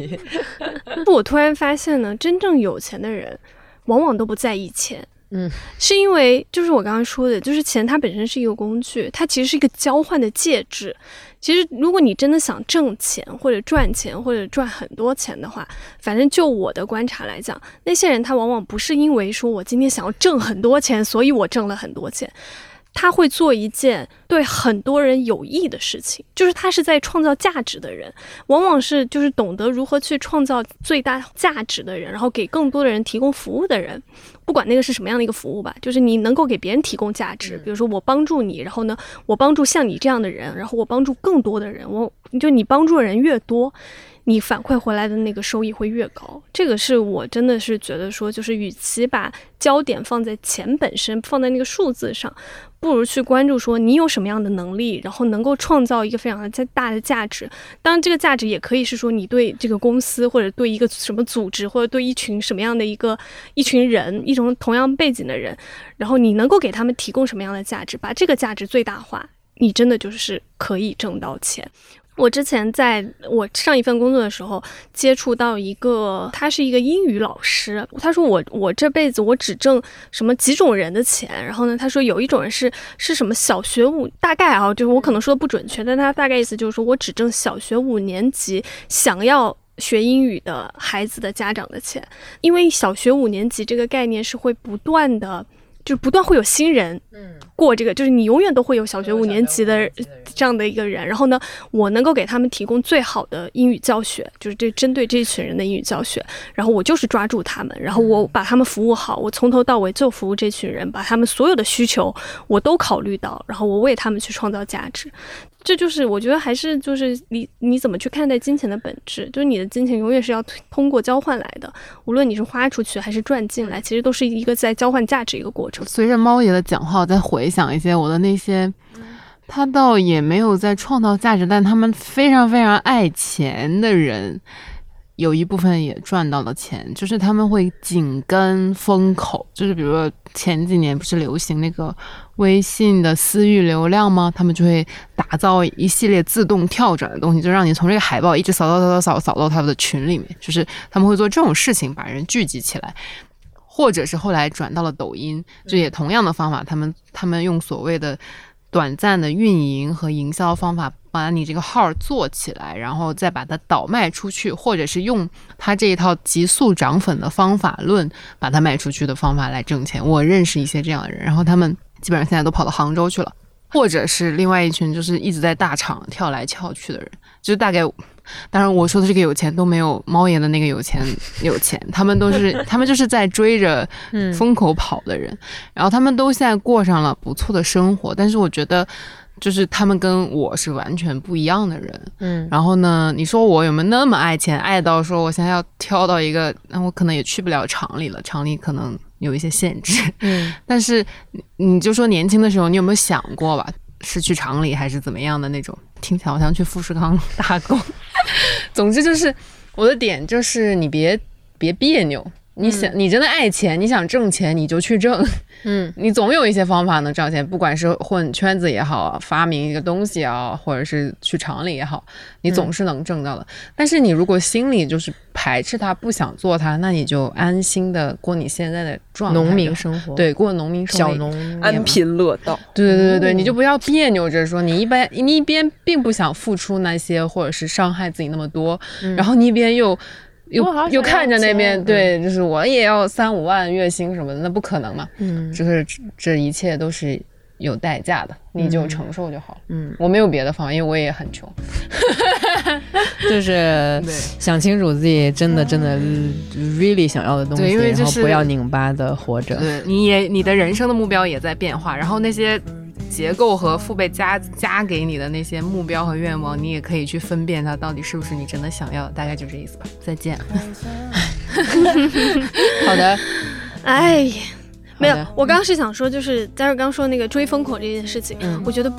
我突然发现呢，真正有钱的人，往往都不在意钱。嗯，是因为就是我刚刚说的，就是钱它本身是一个工具，它其实是一个交换的介质。其实如果你真的想挣钱或者赚钱或者赚很多钱的话，反正就我的观察来讲，那些人他往往不是因为说我今天想要挣很多钱，所以我挣了很多钱。他会做一件对很多人有益的事情，就是他是在创造价值的人，往往是就是懂得如何去创造最大价值的人，然后给更多的人提供服务的人，不管那个是什么样的一个服务吧，就是你能够给别人提供价值，比如说我帮助你，然后呢，我帮助像你这样的人，然后我帮助更多的人，我就你帮助的人越多。你反馈回来的那个收益会越高，这个是我真的是觉得说，就是与其把焦点放在钱本身，放在那个数字上，不如去关注说你有什么样的能力，然后能够创造一个非常的大的价值。当然，这个价值也可以是说你对这个公司或者对一个什么组织或者对一群什么样的一个一群人，一种同样背景的人，然后你能够给他们提供什么样的价值，把这个价值最大化，你真的就是可以挣到钱。我之前在我上一份工作的时候，接触到一个，他是一个英语老师。他说我我这辈子我只挣什么几种人的钱。然后呢，他说有一种人是是什么小学五，大概啊，就是我可能说的不准确，但他大概意思就是说我只挣小学五年级想要学英语的孩子的家长的钱，因为小学五年级这个概念是会不断的。就不断会有新人，嗯，过这个，就是你永远都会有小学五年级的这样的一个人。然后呢，我能够给他们提供最好的英语教学，就是这针对这一群人的英语教学。然后我就是抓住他们，然后我把他们服务好，我从头到尾就服务这群人，把他们所有的需求我都考虑到，然后我为他们去创造价值。这就是我觉得还是就是你你怎么去看待金钱的本质，就是你的金钱永远是要通过交换来的，无论你是花出去还是赚进来，其实都是一个在交换价值一个过程。随着猫爷的讲话，我在回想一些我的那些，他倒也没有在创造价值，但他们非常非常爱钱的人。有一部分也赚到了钱，就是他们会紧跟风口，就是比如说前几年不是流行那个微信的私域流量吗？他们就会打造一系列自动跳转的东西，就让你从这个海报一直扫扫扫扫扫扫到他们的群里面，就是他们会做这种事情，把人聚集起来，或者是后来转到了抖音，就也同样的方法，他们他们用所谓的。短暂的运营和营销方法，把你这个号做起来，然后再把它倒卖出去，或者是用他这一套极速涨粉的方法论把它卖出去的方法来挣钱。我认识一些这样的人，然后他们基本上现在都跑到杭州去了，或者是另外一群就是一直在大厂跳来跳去的人，就是大概。当然，我说的这个有钱都没有猫爷的那个有钱有钱，他们都是他们就是在追着风口跑的人，然后他们都现在过上了不错的生活，但是我觉得就是他们跟我是完全不一样的人，嗯，然后呢，你说我有没有那么爱钱，爱到说我现在要挑到一个，那我可能也去不了厂里了，厂里可能有一些限制，嗯，但是你就说年轻的时候，你有没有想过吧？是去厂里还是怎么样的那种？听起来好像去富士康 打工。总之就是我的点就是你别别别扭，你想，你真的爱钱，你想挣钱，你就去挣。嗯，你总有一些方法能挣钱，不管是混圈子也好，发明一个东西啊，或者是去厂里也好，你总是能挣到的。但是你如果心里就是排斥它，不想做它，那你就安心的过你现在的状农民生活，对，过农民小农安贫乐道。对对对对，你就不要别扭着说，你一般你一边并不想付出那些，或者是伤害自己那么多，然后你一边又。又又看着那边，对，就是我也要三五万月薪什么的，那不可能嘛。嗯，就是这一切都是有代价的，你就承受就好。嗯，我没有别的方法，因为我也很穷。就是想清楚自己真的真的 really 想要的东西，然后不要拧巴的活着。对，你也你的人生的目标也在变化，然后那些。结构和父辈加加给你的那些目标和愿望，你也可以去分辨它到底是不是你真的想要的，大概就这意思吧。再见。好的。哎，没有，我刚刚是想说，就是嘉瑞刚说那个追风口这件事情，我觉得。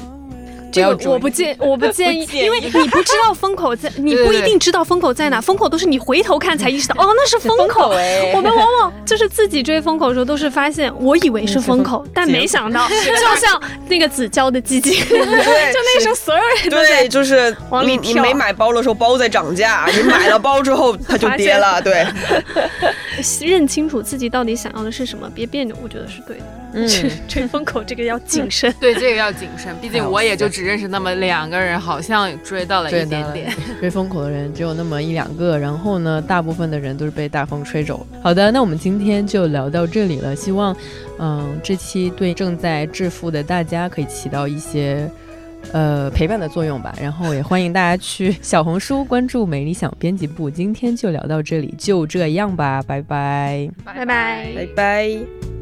这个我不建，我 不建议，因为你不知道风口在，你不一定知道风口在哪，风口都是你回头看才意识到，哦，那是风口。我们往往就是自己追风口的时候，都是发现我以为是风口，但没想到，就像那个子娇的基金，就那时候所有人都对，就是往里你没买包的时候，包在涨价，你买了包之后，它就跌了。对，认清楚自己到底想要的是什么，别别扭，我觉得是对的。嗯，追风口这个要谨慎，对，这个要谨慎，毕竟我也就只。认识那么两个人，好像追到了一点点。追 风口的人只有那么一两个，然后呢，大部分的人都是被大风吹走。好的，那我们今天就聊到这里了。希望，嗯，这期对正在致富的大家可以起到一些，呃，陪伴的作用吧。然后也欢迎大家去小红书关注“美理想编辑部”。今天就聊到这里，就这样吧，拜拜，拜拜，拜拜。